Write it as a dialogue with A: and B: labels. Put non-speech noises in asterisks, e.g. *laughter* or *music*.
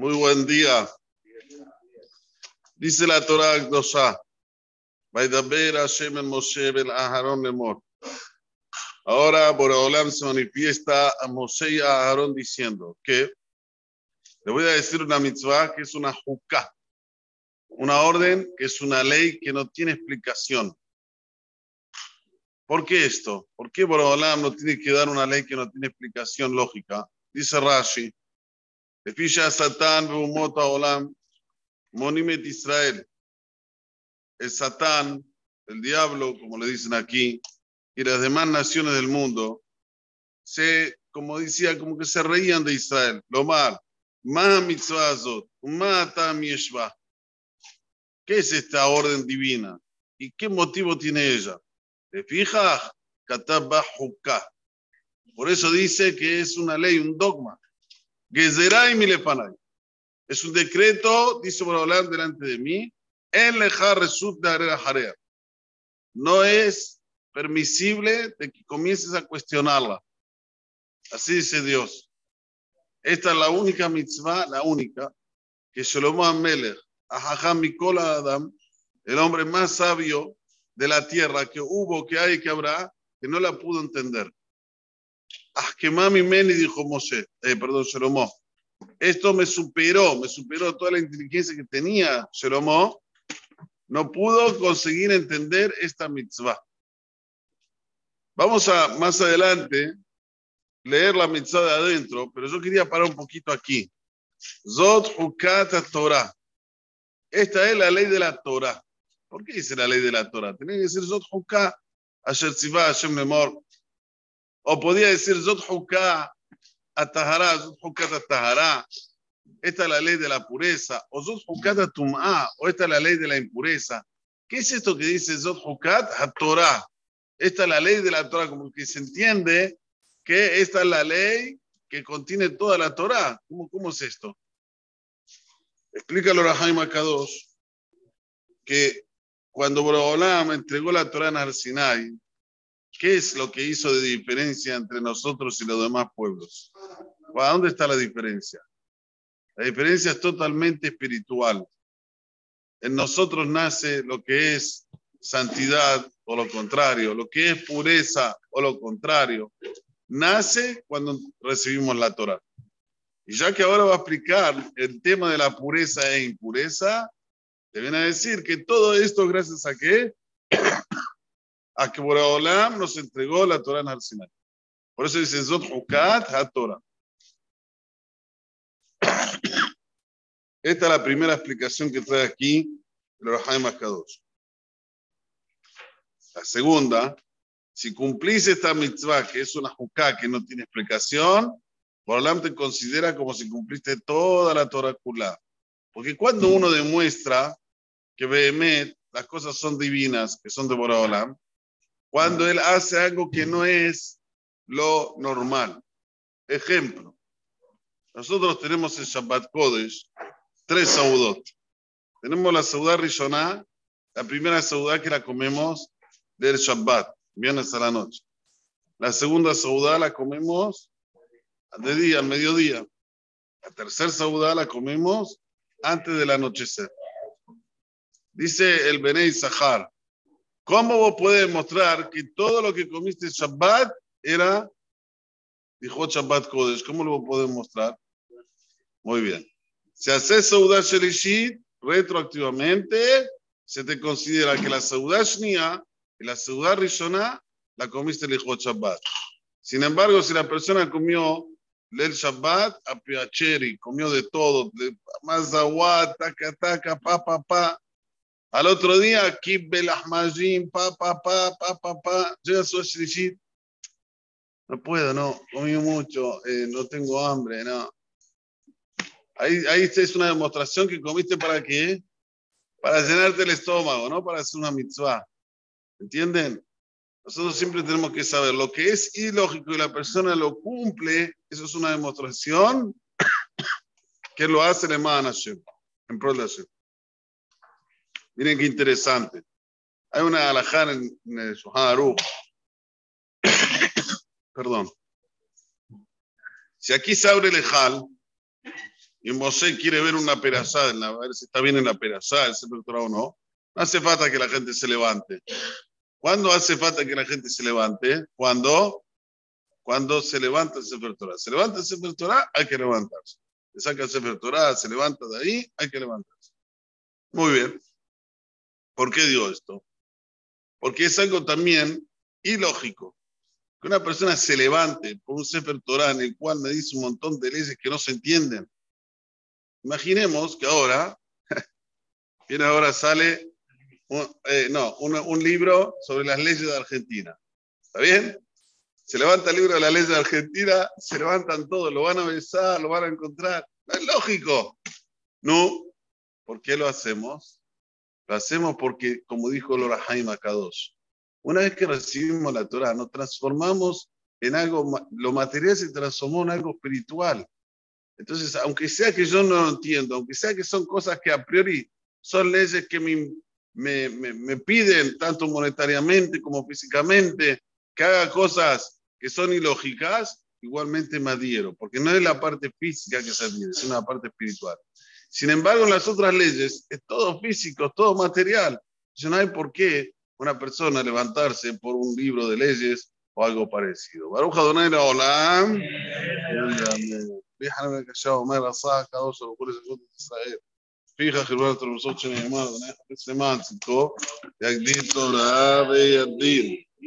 A: Muy buen día. Dice la Torah Gdosha. Vaidaber Hashem el Moshe el Aharon Lemor. Ahora Boraholam se manifiesta a Moshe y a Aarón diciendo que le voy a decir una mitzvah que es una jukah, una orden que es una ley que no tiene explicación. ¿Por qué esto? ¿Por qué Boraholam no tiene que dar una ley que no tiene explicación lógica? Dice Rashi, Efisha Satán Beumota Olam, Monimet Israel. El Satán, el diablo, como le dicen aquí, y las demás naciones del mundo, se, como decía, como que se reían de Israel. Lo mal. ¿Qué es esta orden divina? ¿Y qué motivo tiene ella? ¿Te fijas? Por eso dice que es una ley, un dogma. Gezerai milepanay. Es un decreto, dice por hablar delante de mí, en lejar resut de No es permisible de que comiences a cuestionarla. Así dice Dios. Esta es la única mitzvah, la única, que Shlomo Amelech, Ahajam Mikola Adam, el hombre más sabio de la tierra que hubo, que hay, que habrá, que no la pudo entender. Ah, que mami Meni dijo Moshe, eh, perdón, Shlomo. Esto me superó, me superó toda la inteligencia que tenía Shlomo. No pudo conseguir entender esta mitzvah. Vamos a más adelante leer la mitzvah de adentro, pero yo quería parar un poquito aquí. Zot Hukat Torah. Esta es la ley de la Torah. ¿Por qué dice la ley de la Torah? Tiene que decir Zot Hukat Asher Tzivah Hashem Lemor. O podía decir Zot Hukat Atahara, Zot Hukat Atahara. Esta es la ley de la pureza. O Zot Hukat Tum'a. O esta es la ley de la impureza. ¿Qué es esto que dice Zot Hukat Torah? Esta es la ley de la Torah, como que se entiende que esta es la ley que contiene toda la Torah. ¿Cómo, cómo es esto? Explícalo a Jaime Akadosh que cuando Borobolam entregó la Torah en Arsinai, ¿qué es lo que hizo de diferencia entre nosotros y los demás pueblos? ¿A dónde está la diferencia? La diferencia es totalmente espiritual. En nosotros nace lo que es santidad o lo contrario, lo que es pureza o lo contrario nace cuando recibimos la Torah. Y ya que ahora va a explicar el tema de la pureza e impureza, te viene a decir que todo esto gracias a qué? A que Boraholam nos entregó la Torah en el. Por eso dice Zot Hukat HaTorah. *coughs* Esta es la primera explicación que trae aquí el Rahaim Akadosh. La segunda si cumplís esta mitzvah, que es una juká que no tiene explicación, por te considera como si cumpliste toda la Torah Porque cuando uno demuestra que Behemet, las cosas son divinas, que son de Boraholam, cuando él hace algo que no es lo normal. Ejemplo, nosotros tenemos en Shabbat Kodesh tres saudot. Tenemos la saudá Rishoná, la primera saudá que la comemos del Shabbat viernes a la noche. La segunda saudá la comemos de día, al mediodía. La tercera saudá la comemos antes del anochecer. Dice el Benei Sahar, ¿cómo vos puedes demostrar que todo lo que comiste Shabbat era, dijo Shabbat Kodesh, ¿cómo lo puedes mostrar? Muy bien. Si haces saudá Shelishit retroactivamente, se te considera que la saudá Shnia y la ciudad Rishona la comiste el hijo Shabbat. Sin embargo, si la persona comió el Shabbat, a piacheri, comió de todo, de mazawat, taca, taca, pa, pa, pa. Al otro día, kibbe lahmajim, pa, pa, pa, pa, pa, pa, llega su shrishit. No puedo, no, comí mucho, eh, no tengo hambre, no. Ahí, ahí es una demostración que comiste para qué? Para llenarte el estómago, no para hacer una mitzvah. ¿Entienden? Nosotros siempre tenemos que saber lo que es ilógico y la persona lo cumple, eso es una demostración *coughs* que lo hace el en pro de Hashem. Miren qué interesante. Hay una alajá en, el Shohan *coughs* Perdón. Si aquí se abre el Ejal, y Mosé quiere ver una perazada, a ver si está bien en la perazada, el Torah o no, no hace falta que la gente se levante. ¿Cuándo hace falta que la gente se levante? Cuando, cuando se levanta el Sefer. Se levanta el Sefer hay que levantarse. Se saca el Sefer se levanta de ahí, hay que levantarse. Muy bien. ¿Por qué digo esto? Porque es algo también ilógico. Que una persona se levante por un Sefer Torah en el cual me dice un montón de leyes que no se entienden. Imaginemos que ahora, *laughs* viene ahora sale, eh, no, un, libro sobre las leyes de Argentina. ¿Está bien? Se levanta el libro de la ley de Argentina, se levantan todos, lo van a besar, lo van a encontrar. No es lógico. No. ¿Por qué lo hacemos? Lo hacemos porque, como dijo Lora Jaime Kadosh, una vez que recibimos la Torah, nos transformamos en algo, lo material se transformó en algo espiritual. Entonces, aunque sea que yo no lo entiendo, aunque sea que son cosas que a priori son leyes que me, me, me, piden, tanto monetariamente como físicamente, que haga cosas que son ilógicas, igualmente me adhiero, porque no es la parte física que se adhiere, es una parte espiritual. Sin embargo, en las otras leyes es todo físico, es todo material. Entonces, no hay por qué una persona levantarse por un libro de leyes o algo parecido. Baruch Adonai hola. ريح انا بك الشاو ما رصاك اوصل وكل شغل اسرائيل فيها خلوان ترمسوت شنو يمر انا حبيت سمعت تكو يا جديد تورا يا الدين